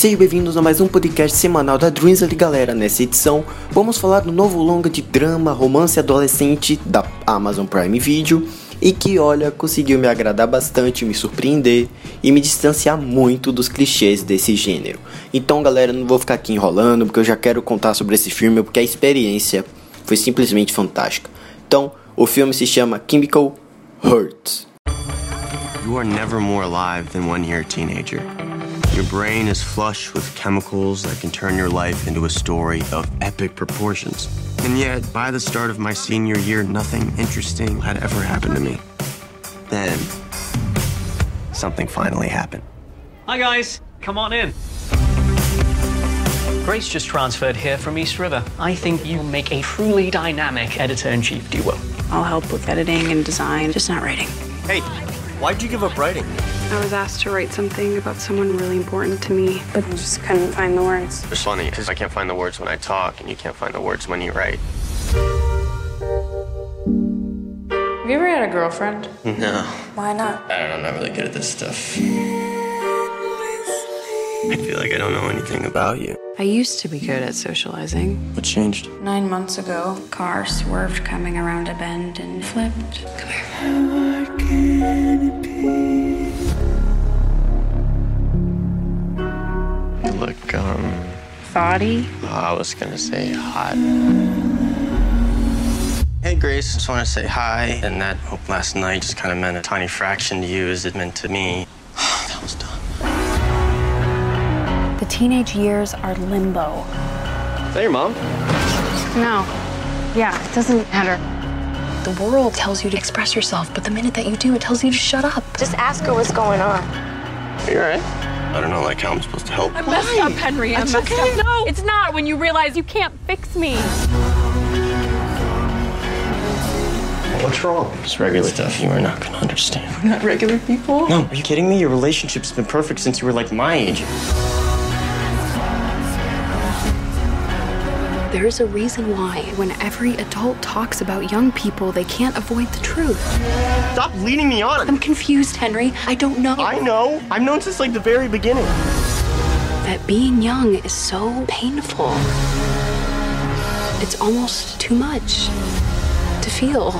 Sejam bem-vindos a mais um podcast semanal da Dreams ali galera. Nessa edição, vamos falar do novo longa de drama, romance adolescente da Amazon Prime Video e que, olha, conseguiu me agradar bastante, me surpreender e me distanciar muito dos clichês desse gênero. Então, galera, não vou ficar aqui enrolando porque eu já quero contar sobre esse filme porque a experiência foi simplesmente fantástica. Então, o filme se chama Chemical Hurt. You are never more alive than you're a teenager. Your brain is flush with chemicals that can turn your life into a story of epic proportions. And yet, by the start of my senior year, nothing interesting had ever happened to me. Then, something finally happened. Hi, guys. Come on in. Grace just transferred here from East River. I think you'll make a truly dynamic editor in chief duo. I'll help with editing and design, just not writing. Hey, why'd you give up writing? I was asked to write something about someone really important to me, but I just couldn't find the words. It's funny because I can't find the words when I talk, and you can't find the words when you write. Have you ever had a girlfriend? No, Why not? I don't know. I'm not really good at this stuff. I feel like I don't know anything about you. I used to be good at socializing. What changed? Nine months ago, car swerved coming around a bend and flipped. Come here. How can it be? You look, um, Thoughty? I was gonna say hot. Hey, Grace, just want to say hi. And that hope last night just kind of meant a tiny fraction to you as it meant to me. The teenage years are limbo. Is that your mom? No. Yeah, it doesn't matter. The world tells you to express yourself, but the minute that you do, it tells you to shut up. Just ask her what's going on. Are you alright? I don't know, like how I'm supposed to help. I messed up, Henry. I'm messed up. No, it's not when you realize you can't fix me. What's wrong? It's regular stuff you are not gonna understand. We're not regular people. No, are you kidding me? Your relationship's been perfect since you were like my age. There is a reason why, when every adult talks about young people, they can't avoid the truth. Stop leading me on. I'm confused, Henry. I don't know. I know. I've known since like the very beginning. That being young is so painful. It's almost too much to feel.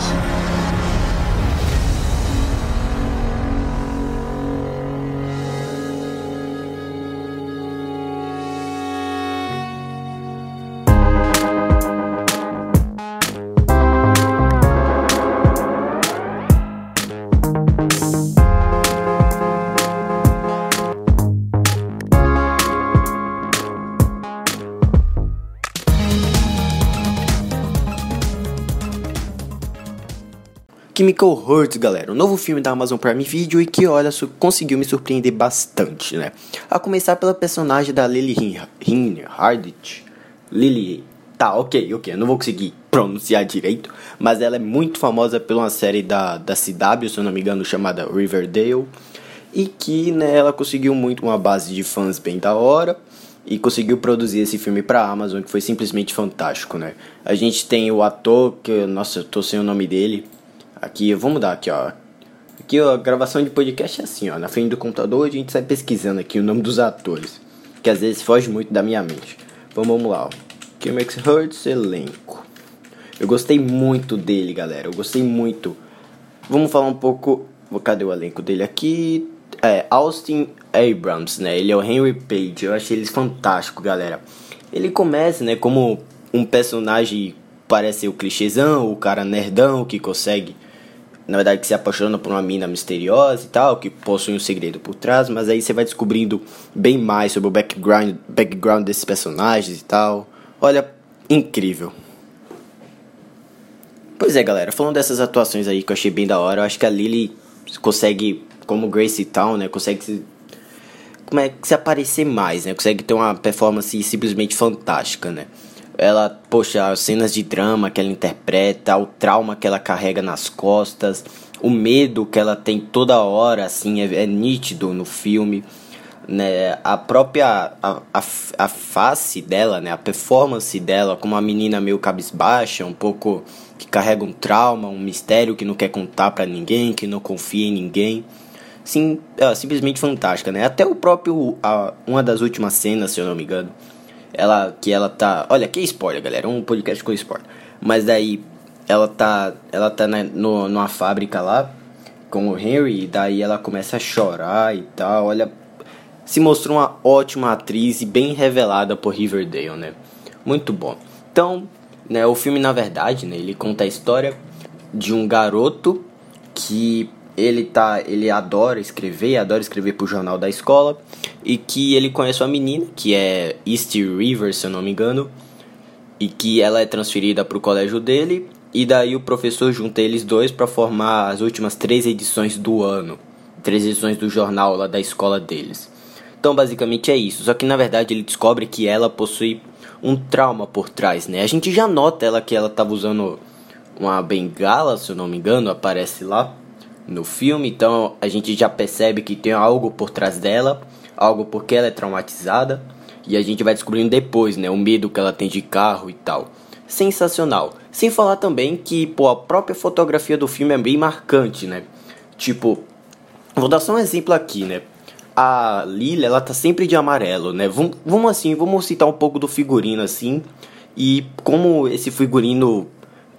Chemical Hurt, galera, o novo filme da Amazon Prime Video e que, olha, conseguiu me surpreender bastante, né? A começar pela personagem da Lily Hardit. Lily. Tá, ok, ok, eu não vou conseguir pronunciar direito, mas ela é muito famosa por uma série da, da CW, se eu não me engano, chamada Riverdale. E que, né, ela conseguiu muito uma base de fãs bem da hora e conseguiu produzir esse filme pra Amazon, que foi simplesmente fantástico, né? A gente tem o ator, que, nossa, eu tô sem o nome dele. Aqui, vou mudar aqui, ó. Aqui, ó, a gravação de podcast é assim, ó. Na frente do computador a gente sai pesquisando aqui o nome dos atores. Que às vezes foge muito da minha mente. Então vamos lá, ó. Max Hurts, elenco. Eu gostei muito dele, galera. Eu gostei muito. Vamos falar um pouco. Cadê o elenco dele aqui? É, Austin Abrams, né? Ele é o Henry Page. Eu achei ele fantástico, galera. Ele começa, né, como um personagem parece o clichêzão, o cara nerdão que consegue, na verdade, que se apaixona por uma mina misteriosa e tal, que possui um segredo por trás, mas aí você vai descobrindo bem mais sobre o background, background desses personagens e tal. Olha, incrível. Pois é, galera, falando dessas atuações aí que eu achei bem da hora, eu acho que a Lily consegue, como Gracie Town, né, consegue se, como é, que se aparecer mais, né, consegue ter uma performance simplesmente fantástica, né. Ela, poxa, as cenas de drama que ela interpreta, o trauma que ela carrega nas costas, o medo que ela tem toda hora, assim, é, é nítido no filme né, a própria a, a, a face dela, né, a performance dela como uma menina meio cabisbaixa, um pouco que carrega um trauma, um mistério que não quer contar pra ninguém, que não confia em ninguém. sim, é, simplesmente fantástica, né? Até o próprio a, uma das últimas cenas, se eu não me engano, ela que ela tá, olha, que spoiler, galera, um podcast com spoiler. Mas daí ela tá, ela tá na, no, numa fábrica lá com o Henry, e daí ela começa a chorar e tal. Olha, se mostrou uma ótima atriz e bem revelada por Riverdale, né? Muito bom. Então, né, o filme na verdade, né, ele conta a história de um garoto que ele tá, ele adora escrever, adora escrever pro jornal da escola e que ele conhece uma menina que é East River, se eu não me engano, e que ela é transferida pro colégio dele e daí o professor junta eles dois para formar as últimas três edições do ano, três edições do jornal lá da escola deles. Então basicamente é isso. Só que na verdade ele descobre que ela possui um trauma por trás, né? A gente já nota ela que ela tava usando uma bengala, se eu não me engano, aparece lá no filme, então a gente já percebe que tem algo por trás dela, algo porque ela é traumatizada, e a gente vai descobrindo depois, né, o medo que ela tem de carro e tal. Sensacional. Sem falar também que, pô, a própria fotografia do filme é bem marcante, né? Tipo, vou dar só um exemplo aqui, né? A Lily, ela tá sempre de amarelo, né? Vamos, vamos assim, vamos citar um pouco do figurino assim, e como esse figurino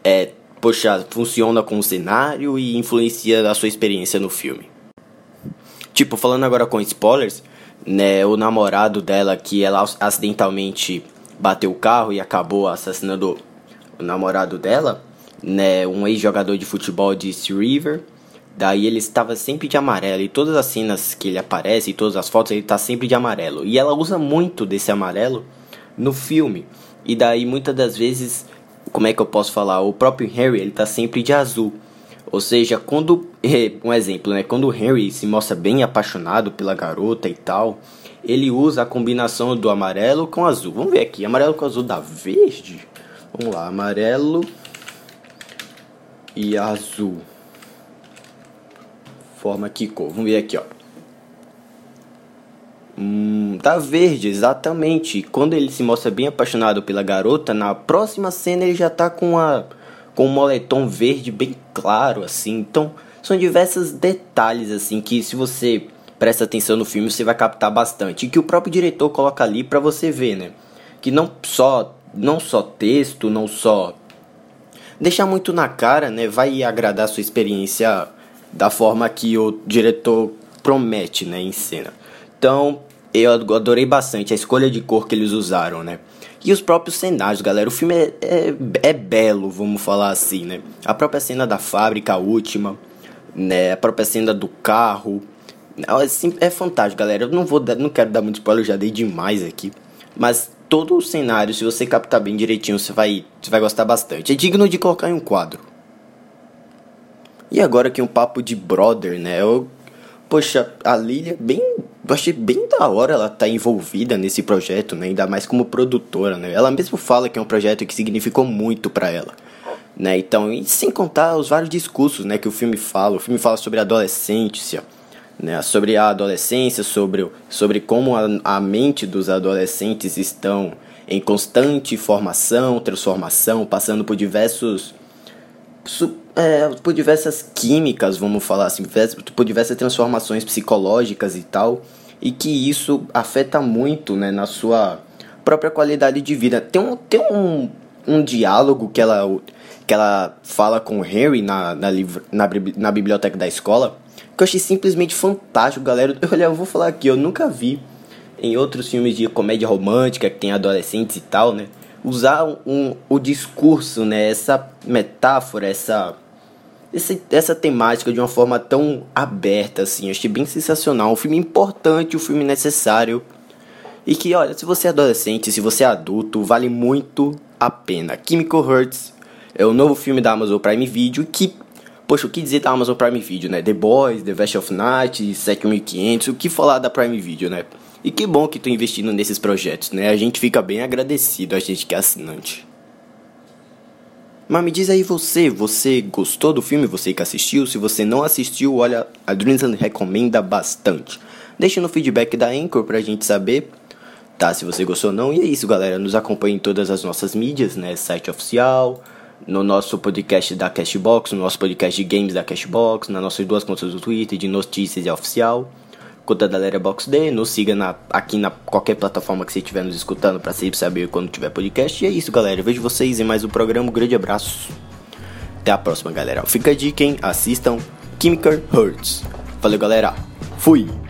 é poxa, funciona com o cenário e influencia a sua experiência no filme. Tipo, falando agora com spoilers, né, o namorado dela que ela acidentalmente bateu o carro e acabou assassinando o namorado dela, né, um ex-jogador de futebol de East River. Daí ele estava sempre de amarelo e todas as cenas que ele aparece e todas as fotos ele está sempre de amarelo. E ela usa muito desse amarelo no filme. E daí muitas das vezes como é que eu posso falar? O próprio Harry, ele tá sempre de azul. Ou seja, quando, um exemplo, né, quando o Harry se mostra bem apaixonado pela garota e tal, ele usa a combinação do amarelo com azul. Vamos ver aqui, amarelo com azul dá verde? Vamos lá, amarelo e azul. Forma que cor? Vamos ver aqui, ó. Hum, tá verde, exatamente. Quando ele se mostra bem apaixonado pela garota, na próxima cena ele já tá com a com um moletom verde bem claro assim. Então, são diversos detalhes assim que se você presta atenção no filme, você vai captar bastante. E que o próprio diretor coloca ali para você ver, né? Que não só não só texto, não só deixar muito na cara, né, vai agradar a sua experiência da forma que o diretor promete, né, em cena. Então, eu adorei bastante a escolha de cor que eles usaram, né? E os próprios cenários, galera. O filme é, é, é, belo, vamos falar assim, né? A própria cena da fábrica, a última, né? A própria cena do carro. É, é fantástico, galera. Eu não vou dar, não quero dar muito spoiler, eu já dei demais aqui. Mas todo o cenário, se você captar bem direitinho, você vai, você vai gostar bastante. É digno de colocar em um quadro. E agora aqui um papo de brother, né? Eu poxa, a Lilia, bem, eu achei bem da hora ela tá envolvida nesse projeto, né? Ainda mais como produtora, né? Ela mesmo fala que é um projeto que significou muito para ela, né? Então, e sem contar os vários discursos, né, que o filme fala. O filme fala sobre a adolescência, né? Sobre a adolescência, sobre, sobre como a, a mente dos adolescentes estão em constante formação, transformação, passando por diversos é, por diversas químicas, vamos falar assim, por diversas transformações psicológicas e tal, e que isso afeta muito né, na sua própria qualidade de vida. Tem um, tem um, um diálogo que ela, que ela fala com o Harry na, na, na, na biblioteca da escola, que eu achei simplesmente fantástico, galera. Olha, eu vou falar aqui, eu nunca vi em outros filmes de comédia romântica que tem adolescentes e tal, né? usar um, o discurso, né, essa metáfora, essa, esse, essa temática de uma forma tão aberta assim. Eu achei bem sensacional. Um filme importante, um filme necessário. E que, olha, se você é adolescente, se você é adulto, vale muito a pena. Chemical Hearts é o novo filme da Amazon Prime Video que, poxa, o que dizer da Amazon Prime Video, né? The Boys, The Vest of Night, 7500, o que falar da Prime Video, né? E que bom que tu investindo nesses projetos, né? A gente fica bem agradecido, a gente que é assinante. Mas me diz aí você, você gostou do filme? Você que assistiu? Se você não assistiu, olha, a Dreamsland recomenda bastante. Deixa no feedback da Anchor pra gente saber, tá? Se você gostou ou não. E é isso, galera. Nos acompanhe em todas as nossas mídias, né? Site oficial, no nosso podcast da Cashbox, no nosso podcast de games da Cashbox, nas nossas duas contas do Twitter, de notícias e oficial, conta da Letterboxd, nos siga na, aqui na qualquer plataforma que você estiver nos escutando para sempre saber quando tiver podcast. E é isso, galera. Eu vejo vocês em mais um programa. Um grande abraço. Até a próxima, galera. Fica a dica, hein? Assistam Chemical Hurts. Valeu, galera. Fui!